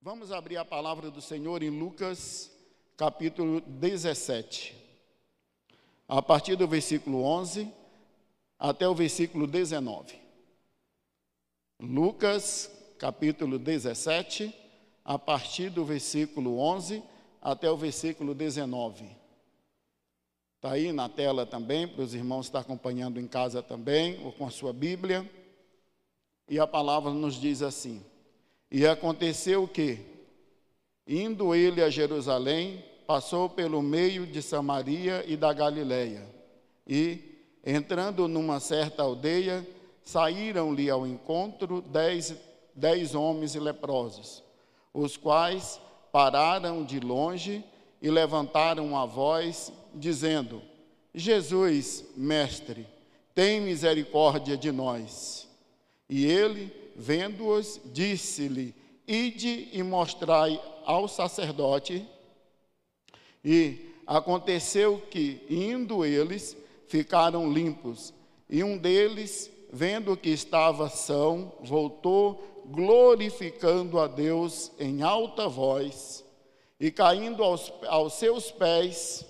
Vamos abrir a palavra do Senhor em Lucas, capítulo 17. A partir do versículo 11 até o versículo 19. Lucas, capítulo 17, a partir do versículo 11 até o versículo 19. Está aí na tela também, para os irmãos estar acompanhando em casa também, ou com a sua Bíblia. E a palavra nos diz assim: E aconteceu que, indo ele a Jerusalém, passou pelo meio de Samaria e da Galileia. E, entrando numa certa aldeia, saíram-lhe ao encontro dez, dez homens leprosos, os quais pararam de longe e levantaram a voz, dizendo: Jesus, mestre, tem misericórdia de nós. E ele, vendo-os, disse-lhe: Ide e mostrai ao sacerdote. E aconteceu que, indo eles, ficaram limpos. E um deles, vendo que estava são, voltou, glorificando a Deus em alta voz, e caindo aos, aos seus pés,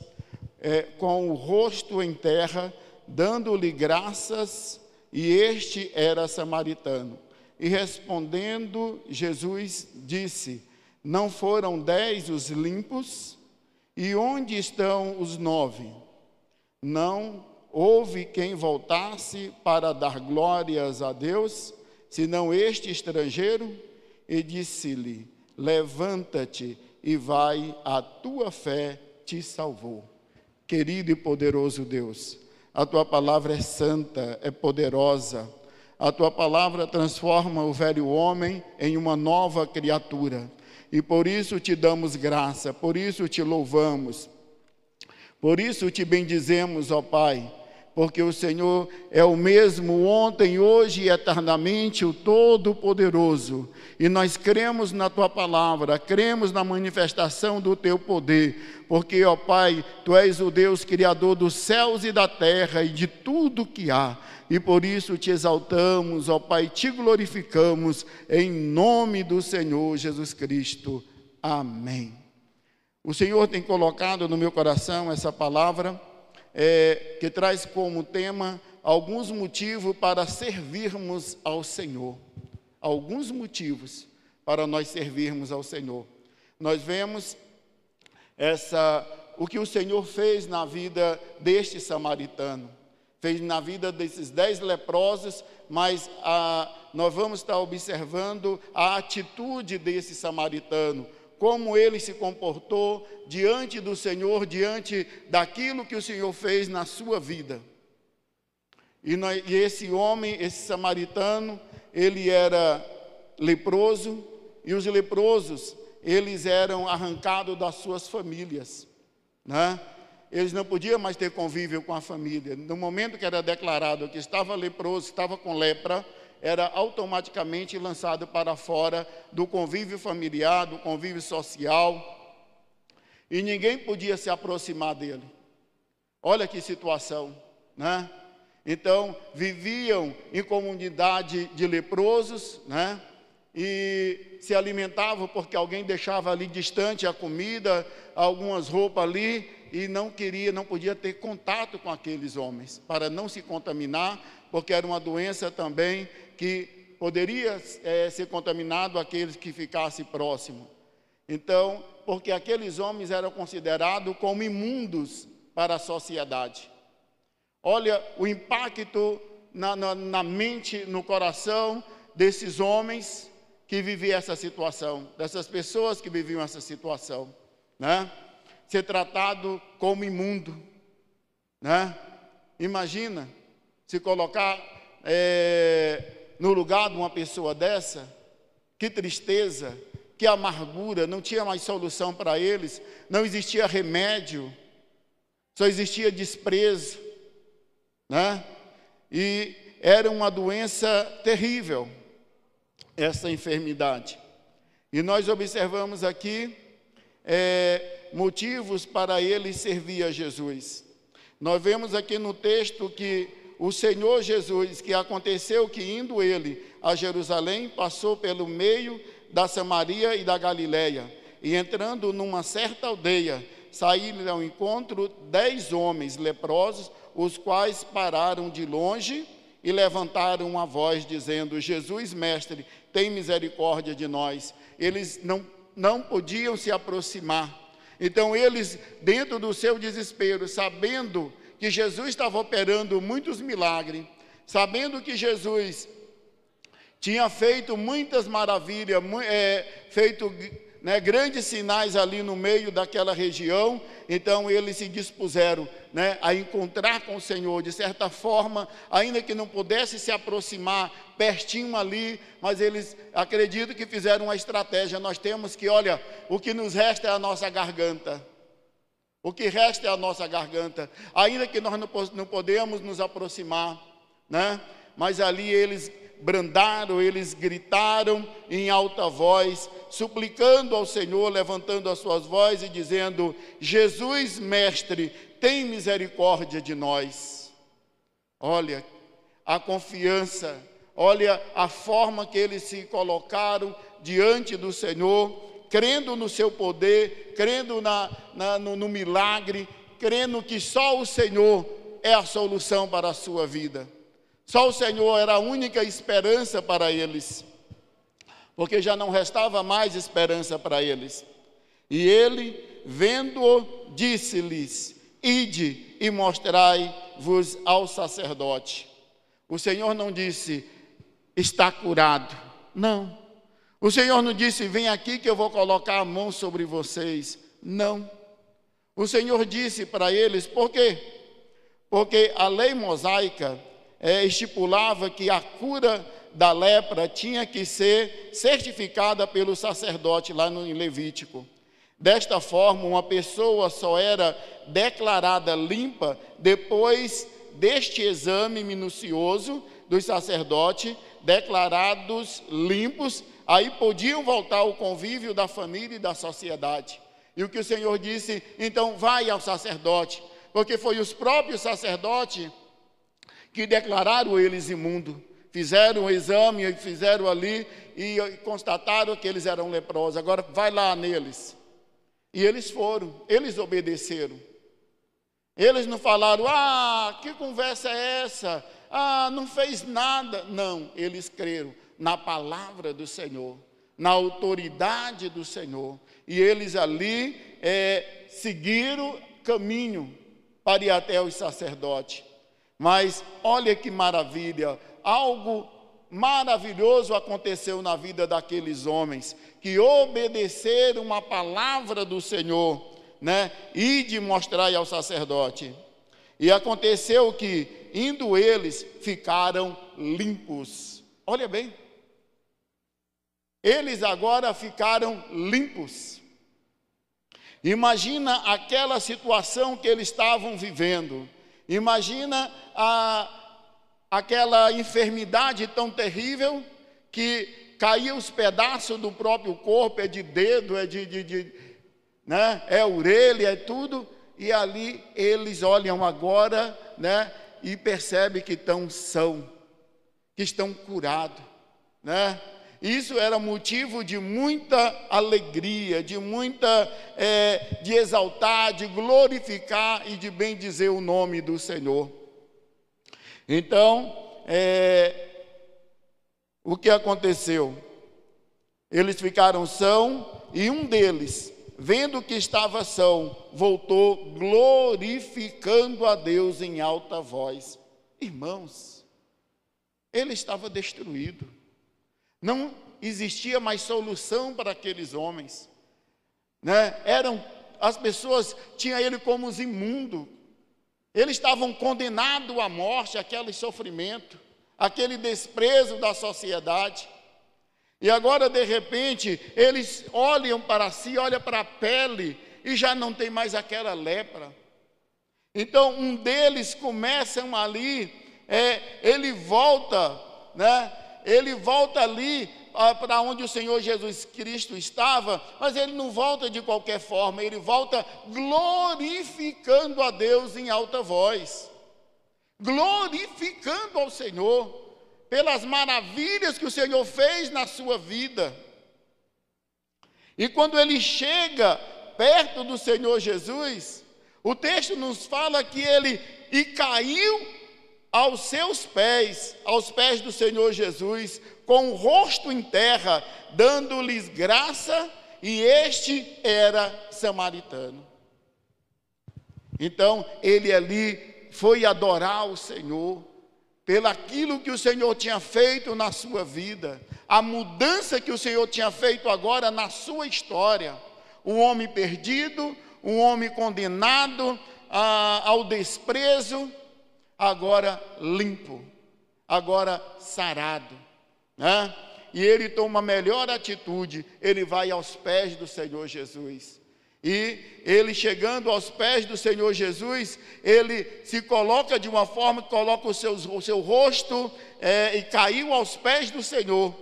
é, com o rosto em terra, dando-lhe graças e este era samaritano. E respondendo, Jesus disse: Não foram dez os limpos? E onde estão os nove? Não houve quem voltasse para dar glórias a Deus, senão este estrangeiro? E disse-lhe: Levanta-te e vai, a tua fé te salvou. Querido e poderoso Deus, a tua palavra é santa, é poderosa. A tua palavra transforma o velho homem em uma nova criatura. E por isso te damos graça, por isso te louvamos. Por isso te bendizemos, ó Pai porque o Senhor é o mesmo ontem, hoje e eternamente, o Todo-Poderoso. E nós cremos na tua palavra, cremos na manifestação do teu poder, porque, ó Pai, tu és o Deus criador dos céus e da terra e de tudo que há. E por isso te exaltamos, ó Pai, te glorificamos em nome do Senhor Jesus Cristo. Amém. O Senhor tem colocado no meu coração essa palavra é, que traz como tema alguns motivos para servirmos ao Senhor. Alguns motivos para nós servirmos ao Senhor. Nós vemos essa o que o Senhor fez na vida deste samaritano, fez na vida desses dez leprosos, mas a, nós vamos estar observando a atitude desse samaritano, como ele se comportou diante do Senhor, diante daquilo que o Senhor fez na sua vida. E, esse homem, esse samaritano, ele era leproso, e os leprosos, eles eram arrancados das suas famílias, né? Eles não podiam mais ter convívio com a família. No momento que era declarado que estava leproso, estava com lepra, era automaticamente lançado para fora do convívio familiar, do convívio social, e ninguém podia se aproximar dele. Olha que situação, né? Então, viviam em comunidade de leprosos, né? E se alimentavam porque alguém deixava ali distante a comida, algumas roupas ali, e não queria, não podia ter contato com aqueles homens, para não se contaminar, porque era uma doença também que poderia é, ser contaminado aqueles que ficassem próximo. Então, porque aqueles homens eram considerados como imundos para a sociedade. Olha o impacto na, na, na mente, no coração desses homens que viviam essa situação, dessas pessoas que viviam essa situação, né? Ser tratado como imundo, né? Imagina se colocar é, no lugar de uma pessoa dessa, que tristeza, que amargura, não tinha mais solução para eles, não existia remédio, só existia desprezo, né? E era uma doença terrível, essa enfermidade. E nós observamos aqui é, motivos para ele servir a Jesus. Nós vemos aqui no texto que o Senhor Jesus, que aconteceu que indo ele a Jerusalém, passou pelo meio da Samaria e da Galiléia. E entrando numa certa aldeia, saíram ao encontro dez homens leprosos, os quais pararam de longe e levantaram uma voz, dizendo: Jesus, mestre, tem misericórdia de nós. Eles não, não podiam se aproximar. Então, eles, dentro do seu desespero, sabendo que Jesus estava operando muitos milagres, sabendo que Jesus tinha feito muitas maravilhas, é, feito né, grandes sinais ali no meio daquela região, então eles se dispuseram né, a encontrar com o Senhor, de certa forma, ainda que não pudesse se aproximar pertinho ali, mas eles acredito que fizeram uma estratégia. Nós temos que, olha, o que nos resta é a nossa garganta. O que resta é a nossa garganta, ainda que nós não, não podemos nos aproximar, né? Mas ali eles brandaram, eles gritaram em alta voz, suplicando ao Senhor, levantando as suas vozes e dizendo: Jesus, mestre, tem misericórdia de nós. Olha a confiança, olha a forma que eles se colocaram diante do Senhor, crendo no seu poder, crendo na, na no, no milagre, crendo que só o Senhor é a solução para a sua vida. Só o Senhor era a única esperança para eles, porque já não restava mais esperança para eles. E ele, vendo-o, disse-lhes: Ide e mostrai-vos ao sacerdote. O Senhor não disse, está curado. Não. O Senhor não disse, vem aqui que eu vou colocar a mão sobre vocês. Não. O Senhor disse para eles, por quê? Porque a lei mosaica é, estipulava que a cura da lepra tinha que ser certificada pelo sacerdote lá no Levítico. Desta forma, uma pessoa só era declarada limpa depois deste exame minucioso dos sacerdotes, declarados limpos, aí podiam voltar ao convívio da família e da sociedade. E o que o Senhor disse, então vai ao sacerdote, porque foi os próprios sacerdotes que declararam eles imundo. Fizeram um exame, fizeram ali e constataram que eles eram leprosos. Agora vai lá neles. E eles foram, eles obedeceram. Eles não falaram, ah, que conversa é essa? Ah, não fez nada. Não, eles creram na palavra do Senhor, na autoridade do Senhor. E eles ali é, seguiram caminho para ir até os sacerdotes. Mas olha que maravilha, algo maravilhoso aconteceu na vida daqueles homens que obedeceram a palavra do Senhor, né? E de mostrar ao sacerdote. E aconteceu que, indo eles, ficaram limpos. Olha bem. Eles agora ficaram limpos. Imagina aquela situação que eles estavam vivendo. Imagina a, aquela enfermidade tão terrível que caía os pedaços do próprio corpo, é de dedo, é de, de, de né? é orelha, é tudo, e ali eles olham agora, né? E percebem que estão são, que estão curados, né? Isso era motivo de muita alegria, de muita, é, de exaltar, de glorificar e de bem dizer o nome do Senhor. Então, é, o que aconteceu? Eles ficaram são e um deles, vendo que estava são, voltou glorificando a Deus em alta voz. Irmãos, ele estava destruído. Não existia mais solução para aqueles homens. Né? Eram as pessoas tinham ele como os imundos. Eles estavam condenados à morte, aquele sofrimento, aquele desprezo da sociedade. E agora, de repente, eles olham para si, olham para a pele e já não tem mais aquela lepra. Então, um deles começam ali, é, ele volta, né? Ele volta ali ah, para onde o Senhor Jesus Cristo estava, mas ele não volta de qualquer forma, ele volta glorificando a Deus em alta voz, glorificando ao Senhor pelas maravilhas que o Senhor fez na sua vida. E quando ele chega perto do Senhor Jesus, o texto nos fala que ele e caiu aos seus pés, aos pés do Senhor Jesus, com o rosto em terra, dando-lhes graça, e este era samaritano. Então, ele ali foi adorar o Senhor, pelaquilo que o Senhor tinha feito na sua vida, a mudança que o Senhor tinha feito agora na sua história. Um homem perdido, um homem condenado a, ao desprezo, agora limpo, agora sarado. Né? E ele toma a melhor atitude, ele vai aos pés do Senhor Jesus. E ele chegando aos pés do Senhor Jesus, ele se coloca de uma forma coloca o seu, o seu rosto é, e caiu aos pés do Senhor.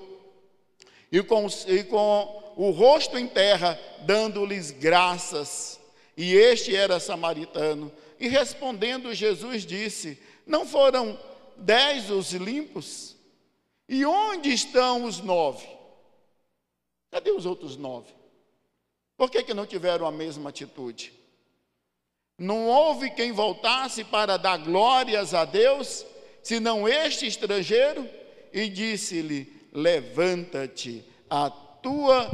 E com, e com o rosto em terra, dando-lhes graças. E este era samaritano. E respondendo, Jesus disse: Não foram dez os limpos? E onde estão os nove? Cadê os outros nove? Por que, que não tiveram a mesma atitude? Não houve quem voltasse para dar glórias a Deus, senão este estrangeiro, e disse-lhe: Levanta-te, a tua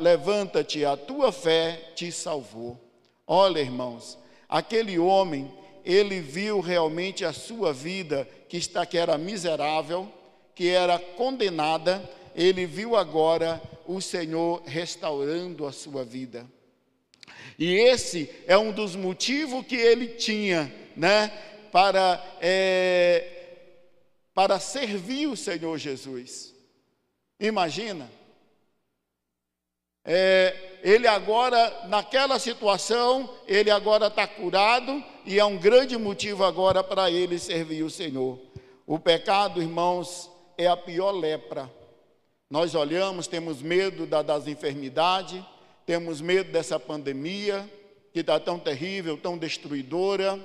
levanta-te, a tua fé te salvou. Olha, irmãos, aquele homem, ele viu realmente a sua vida que está que era miserável, que era condenada, ele viu agora o Senhor restaurando a sua vida. E esse é um dos motivos que ele tinha, né, para, é, para servir o Senhor Jesus. Imagina, é, ele agora, naquela situação, ele agora está curado e é um grande motivo agora para ele servir o Senhor. O pecado, irmãos, é a pior lepra. Nós olhamos, temos medo da, das enfermidades, temos medo dessa pandemia, que está tão terrível, tão destruidora,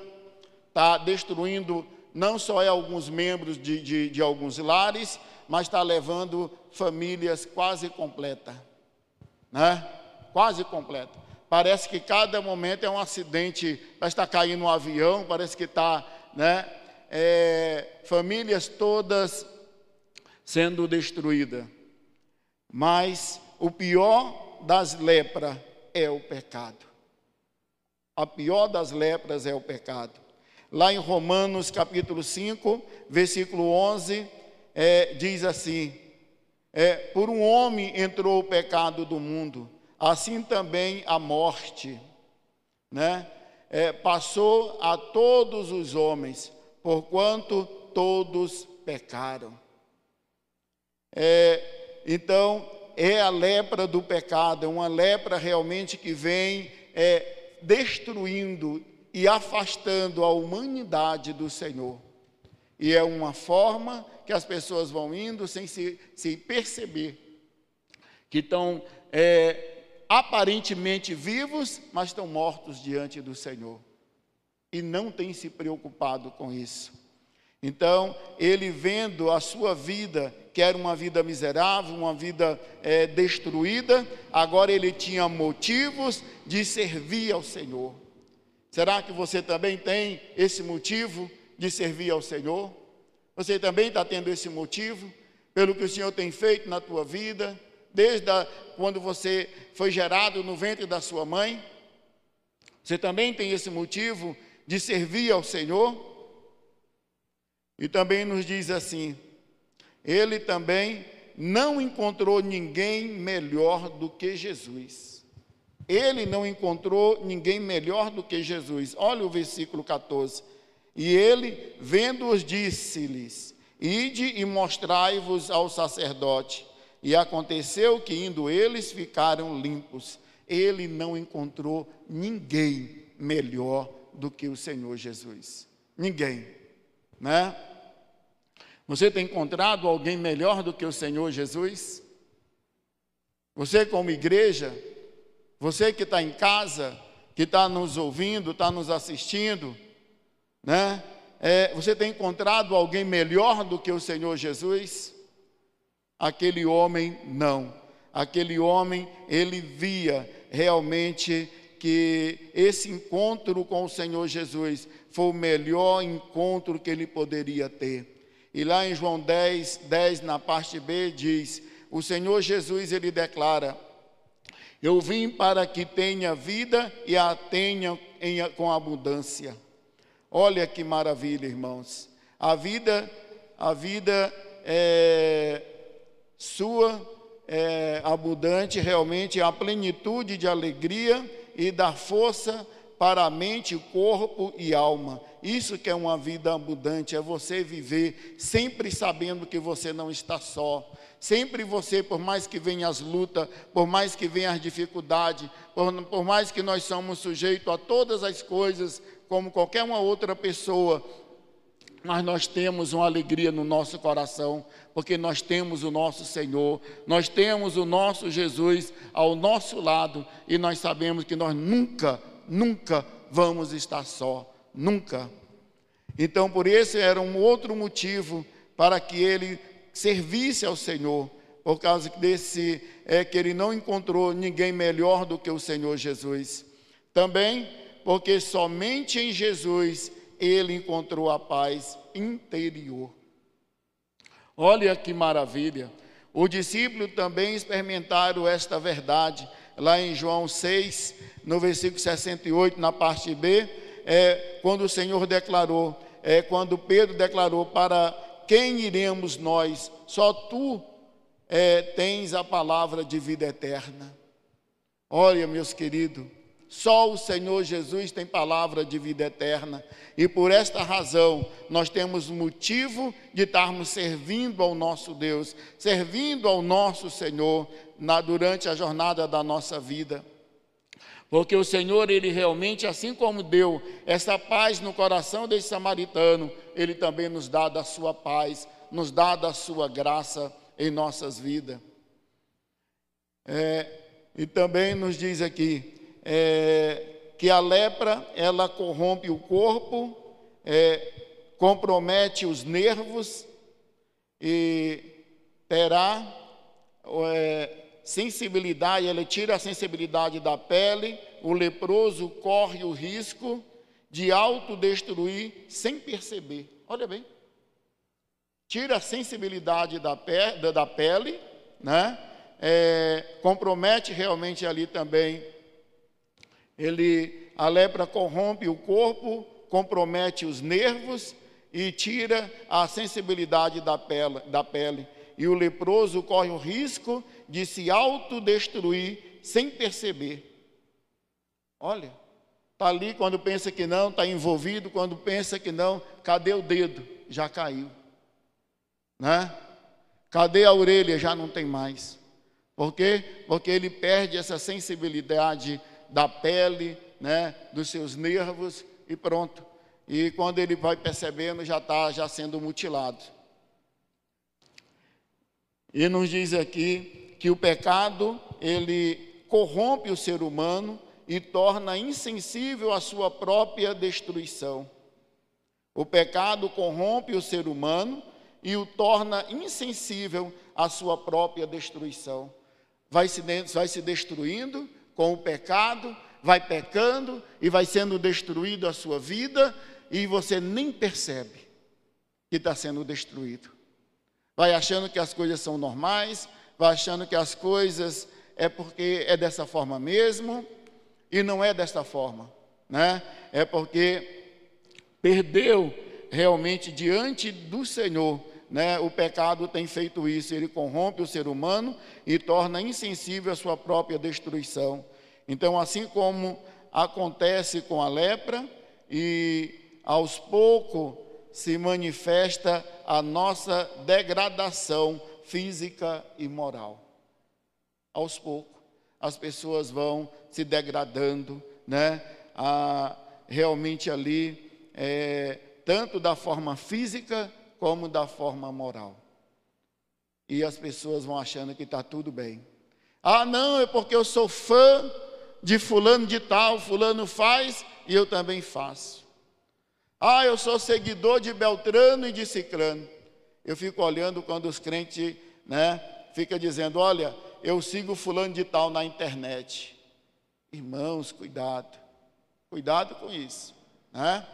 está destruindo não só alguns membros de, de, de alguns lares, mas está levando famílias quase completas, né? Quase completa. Parece que cada momento é um acidente, parece que está caindo um avião, parece que está, né? É, famílias todas sendo destruída. Mas o pior das lepras é o pecado. A pior das lepras é o pecado. Lá em Romanos capítulo 5, versículo 11, é, diz assim: é, Por um homem entrou o pecado do mundo, assim também a morte, né? É, passou a todos os homens, porquanto todos pecaram. É, então, é a lepra do pecado, é uma lepra realmente que vem é, destruindo e afastando a humanidade do Senhor. E é uma forma que as pessoas vão indo sem se, se perceber que estão é, aparentemente vivos, mas estão mortos diante do Senhor. E não têm se preocupado com isso. Então, ele vendo a sua vida, que era uma vida miserável, uma vida é, destruída, agora ele tinha motivos de servir ao Senhor. Será que você também tem esse motivo de servir ao Senhor? Você também está tendo esse motivo, pelo que o Senhor tem feito na tua vida, desde a, quando você foi gerado no ventre da sua mãe? Você também tem esse motivo de servir ao Senhor? E também nos diz assim: ele também não encontrou ninguém melhor do que Jesus. Ele não encontrou ninguém melhor do que Jesus. Olha o versículo 14. E ele, vendo-os, disse-lhes: Ide e mostrai-vos ao sacerdote. E aconteceu que, indo eles, ficaram limpos. Ele não encontrou ninguém melhor do que o Senhor Jesus. Ninguém, né? Você tem encontrado alguém melhor do que o Senhor Jesus? Você, como igreja, você que está em casa, que está nos ouvindo, está nos assistindo, né? É, você tem encontrado alguém melhor do que o Senhor Jesus? Aquele homem não. Aquele homem, ele via realmente que esse encontro com o Senhor Jesus foi o melhor encontro que ele poderia ter. E lá em João 10, 10, na parte B, diz: O Senhor Jesus, ele declara: Eu vim para que tenha vida e a tenha em, com abundância. Olha que maravilha, irmãos. A vida, a vida é sua é abundante, realmente a plenitude de alegria e da força para a mente, corpo e alma. Isso que é uma vida abundante, é você viver sempre sabendo que você não está só. Sempre você, por mais que venham as lutas, por mais que venham as dificuldades, por, por mais que nós somos sujeitos a todas as coisas, como qualquer uma outra pessoa, mas nós temos uma alegria no nosso coração, porque nós temos o nosso Senhor, nós temos o nosso Jesus ao nosso lado e nós sabemos que nós nunca nunca vamos estar só, nunca. Então, por esse era um outro motivo para que ele servisse ao Senhor, por causa desse é que ele não encontrou ninguém melhor do que o Senhor Jesus. Também porque somente em Jesus ele encontrou a paz interior. Olha que maravilha. Os discípulos também experimentaram esta verdade lá em João 6, no versículo 68, na parte B, é quando o Senhor declarou, é quando Pedro declarou: Para quem iremos nós? Só tu é, tens a palavra de vida eterna. Olha, meus queridos, só o Senhor Jesus tem palavra de vida eterna. E por esta razão, nós temos motivo de estarmos servindo ao nosso Deus, servindo ao nosso Senhor na, durante a jornada da nossa vida. Porque o Senhor, ele realmente, assim como deu essa paz no coração desse samaritano, ele também nos dá da sua paz, nos dá da sua graça em nossas vidas. É, e também nos diz aqui, é, que a lepra ela corrompe o corpo, é, compromete os nervos e terá é, sensibilidade, ela tira a sensibilidade da pele, o leproso corre o risco de autodestruir sem perceber. Olha bem. Tira a sensibilidade da, pe da pele, né? É, compromete realmente ali também ele, a lepra corrompe o corpo, compromete os nervos e tira a sensibilidade da pele, da pele. E o leproso corre o risco de se autodestruir sem perceber. Olha, está ali quando pensa que não, está envolvido, quando pensa que não, cadê o dedo? Já caiu. Né? Cadê a orelha? Já não tem mais. Por quê? Porque ele perde essa sensibilidade da pele, né, dos seus nervos e pronto. E quando ele vai percebendo, já está já sendo mutilado. E nos diz aqui que o pecado, ele corrompe o ser humano e torna insensível à sua própria destruição. O pecado corrompe o ser humano e o torna insensível à sua própria destruição. Vai se, vai se destruindo, com o pecado, vai pecando e vai sendo destruído a sua vida e você nem percebe que está sendo destruído. Vai achando que as coisas são normais, vai achando que as coisas é porque é dessa forma mesmo e não é dessa forma, né? É porque perdeu realmente diante do Senhor né, o pecado tem feito isso, ele corrompe o ser humano e torna insensível à sua própria destruição. Então, assim como acontece com a lepra, e aos poucos se manifesta a nossa degradação física e moral. Aos poucos, as pessoas vão se degradando, né? A, realmente ali, é, tanto da forma física como da forma moral. E as pessoas vão achando que está tudo bem. Ah, não, é porque eu sou fã de fulano de tal, fulano faz e eu também faço. Ah, eu sou seguidor de Beltrano e de Cicrano. Eu fico olhando quando os crentes, né, fica dizendo, olha, eu sigo fulano de tal na internet. Irmãos, cuidado. Cuidado com isso, né?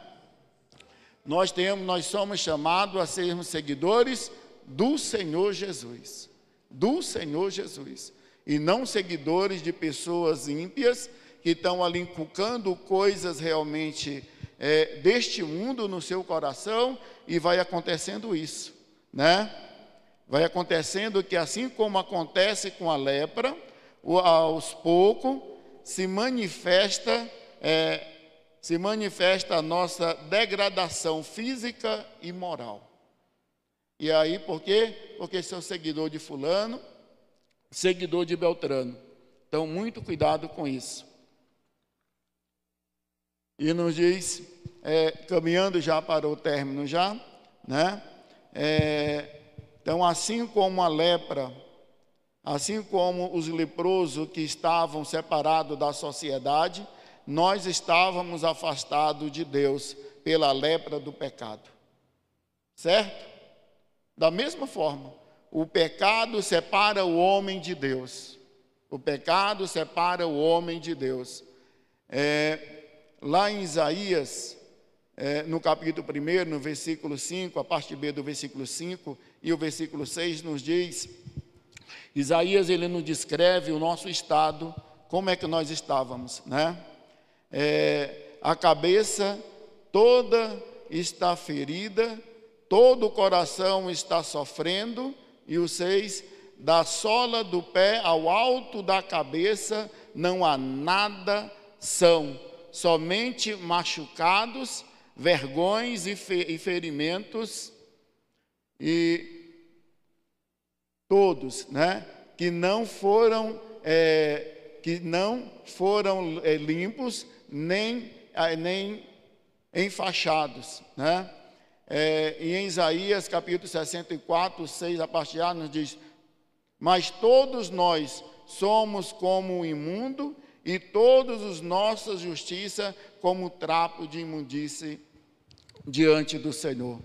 Nós temos, nós somos chamados a sermos seguidores do Senhor Jesus. Do Senhor Jesus. E não seguidores de pessoas ímpias que estão ali inculcando coisas realmente é, deste mundo no seu coração e vai acontecendo isso, né? Vai acontecendo que assim como acontece com a lepra, aos poucos se manifesta é, se manifesta a nossa degradação física e moral. E aí, por quê? Porque sou seguidor de fulano, seguidor de Beltrano. Então, muito cuidado com isso. E nos diz, é, caminhando já para o término já, né? É, então, assim como a lepra, assim como os leprosos que estavam separados da sociedade, nós estávamos afastados de Deus pela lepra do pecado. Certo? Da mesma forma, o pecado separa o homem de Deus. O pecado separa o homem de Deus. É, lá em Isaías, é, no capítulo 1, no versículo 5, a parte B do versículo 5 e o versículo 6 nos diz, Isaías ele nos descreve o nosso estado, como é que nós estávamos, né? É, a cabeça toda está ferida, todo o coração está sofrendo, e o 6, da sola do pé ao alto da cabeça não há nada são somente machucados, vergões e ferimentos, e todos, né, que não foram, é, que não foram é, limpos, nem, nem enfaixados, né? É, e em Isaías capítulo 64, 6, a parte A, nos diz: Mas todos nós somos como o imundo, e todos os nossas justiça como trapo de imundície diante do Senhor.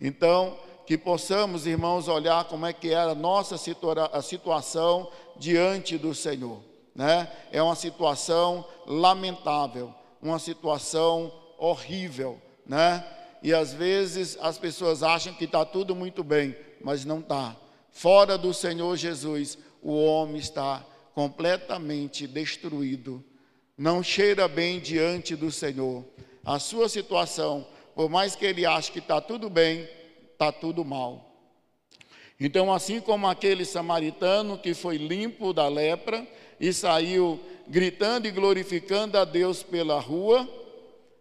Então, que possamos, irmãos, olhar como é que era a nossa situa a situação diante do Senhor. Né? É uma situação lamentável, uma situação horrível, né? E às vezes as pessoas acham que está tudo muito bem, mas não está. Fora do Senhor Jesus, o homem está completamente destruído, não cheira bem diante do Senhor. A sua situação, por mais que ele ache que está tudo bem, está tudo mal. Então, assim como aquele samaritano que foi limpo da lepra e saiu gritando e glorificando a Deus pela rua,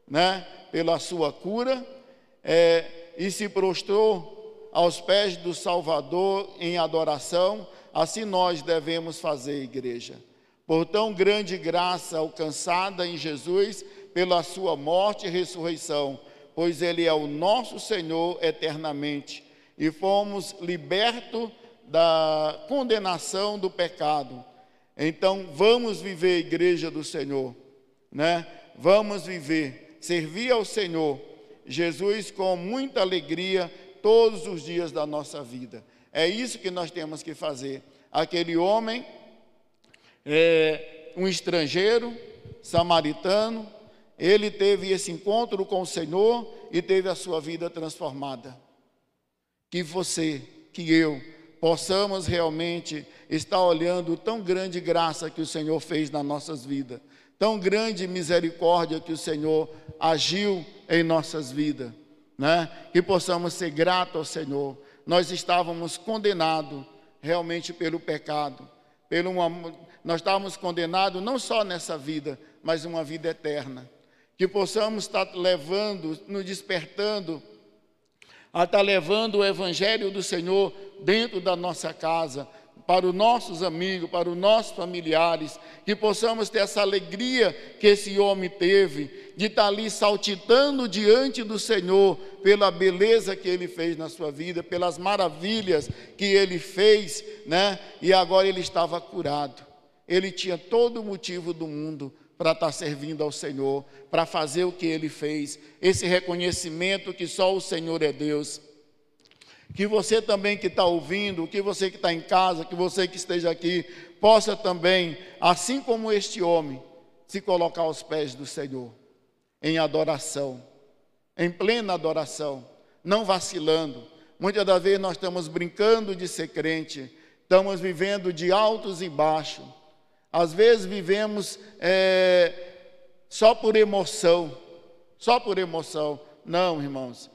né, pela sua cura, é, e se prostrou aos pés do Salvador em adoração, assim nós devemos fazer, igreja. Por tão grande graça alcançada em Jesus, pela sua morte e ressurreição, pois Ele é o nosso Senhor eternamente, e fomos libertos da condenação do pecado. Então, vamos viver, igreja do Senhor, né? Vamos viver, servir ao Senhor, Jesus com muita alegria todos os dias da nossa vida. É isso que nós temos que fazer. Aquele homem, é, um estrangeiro, samaritano, ele teve esse encontro com o Senhor e teve a sua vida transformada. Que você, que eu, possamos realmente estar olhando tão grande graça que o Senhor fez nas nossas vidas, tão grande misericórdia que o Senhor agiu em nossas vidas, né? Que possamos ser gratos ao Senhor nós estávamos condenados realmente pelo pecado, pelo uma, nós estávamos condenados não só nessa vida, mas uma vida eterna. Que possamos estar levando, nos despertando, a estar levando o Evangelho do Senhor dentro da nossa casa, para os nossos amigos, para os nossos familiares, que possamos ter essa alegria que esse homem teve, de estar ali saltitando diante do Senhor, pela beleza que ele fez na sua vida, pelas maravilhas que ele fez, né? E agora ele estava curado. Ele tinha todo o motivo do mundo para estar servindo ao Senhor, para fazer o que ele fez, esse reconhecimento que só o Senhor é Deus que você também que está ouvindo, que você que está em casa, que você que esteja aqui, possa também, assim como este homem, se colocar aos pés do Senhor, em adoração, em plena adoração, não vacilando. Muitas das vezes nós estamos brincando de ser crente, estamos vivendo de altos e baixos. Às vezes vivemos é, só por emoção, só por emoção. Não, irmãos.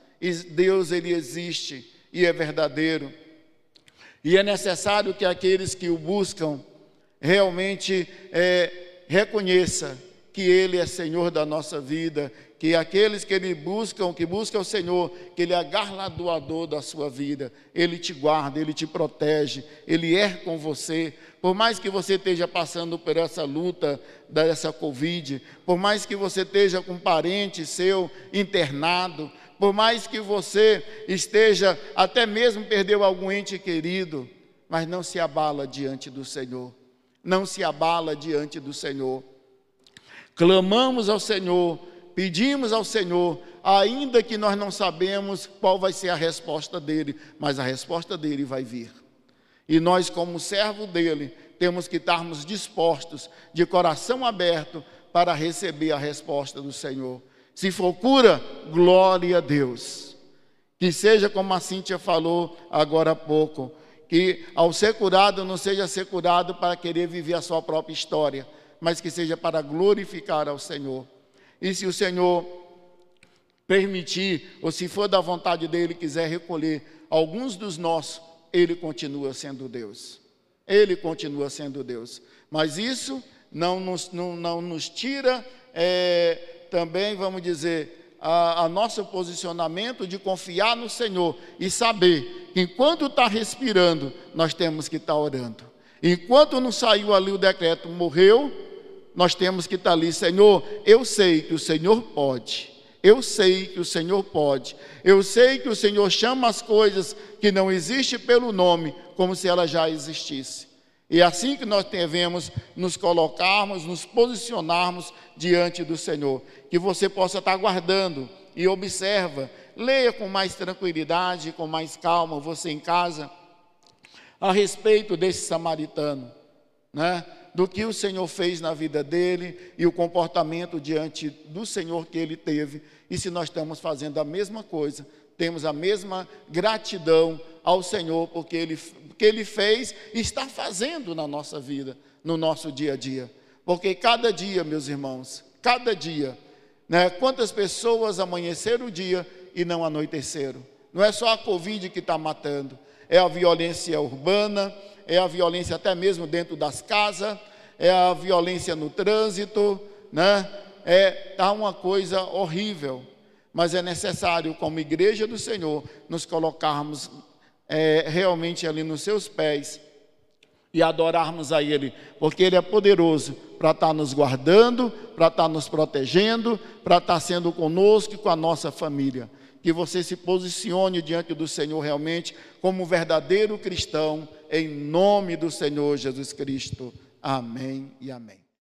Deus ele existe e é verdadeiro. E é necessário que aqueles que o buscam realmente é, reconheça que Ele é Senhor da nossa vida, que aqueles que Ele buscam, que buscam o Senhor, que Ele é galardoador da sua vida, Ele te guarda, Ele te protege, Ele é com você. Por mais que você esteja passando por essa luta dessa Covid, por mais que você esteja com um parente seu internado, por mais que você esteja, até mesmo perdeu algum ente querido, mas não se abala diante do Senhor, não se abala diante do Senhor. Clamamos ao Senhor, pedimos ao Senhor, ainda que nós não sabemos qual vai ser a resposta dele, mas a resposta dele vai vir. E nós, como servo dele, temos que estarmos dispostos, de coração aberto, para receber a resposta do Senhor. Se for cura, glória a Deus. Que seja como a Cíntia falou agora há pouco, que ao ser curado não seja ser curado para querer viver a sua própria história, mas que seja para glorificar ao Senhor. E se o Senhor permitir, ou se for da vontade dele, quiser recolher alguns dos nossos, ele continua sendo Deus. Ele continua sendo Deus. Mas isso não nos, não, não nos tira é, também, vamos dizer, a, a, nosso posicionamento de confiar no Senhor e saber que enquanto está respirando, nós temos que estar tá orando. Enquanto não saiu ali o decreto, morreu, nós temos que estar tá ali, Senhor, eu sei que o Senhor pode. Eu sei que o Senhor pode. Eu sei que o Senhor chama as coisas que não existem pelo nome, como se ela já existisse. E é assim que nós devemos nos colocarmos, nos posicionarmos diante do Senhor. Que você possa estar guardando e observa, leia com mais tranquilidade, com mais calma, você em casa, a respeito desse samaritano, né? Do que o Senhor fez na vida dele e o comportamento diante do Senhor que ele teve. E se nós estamos fazendo a mesma coisa, temos a mesma gratidão ao Senhor, porque Ele, porque Ele fez e está fazendo na nossa vida, no nosso dia a dia. Porque cada dia, meus irmãos, cada dia, né, quantas pessoas amanheceram o dia e não anoiteceram? Não é só a Covid que está matando, é a violência urbana, é a violência até mesmo dentro das casas, é a violência no trânsito, né? É tá uma coisa horrível, mas é necessário, como igreja do Senhor, nos colocarmos é, realmente ali nos seus pés e adorarmos a Ele, porque Ele é poderoso para estar tá nos guardando, para estar tá nos protegendo, para estar tá sendo conosco e com a nossa família. Que você se posicione diante do Senhor realmente como um verdadeiro cristão, em nome do Senhor Jesus Cristo. Amém e amém.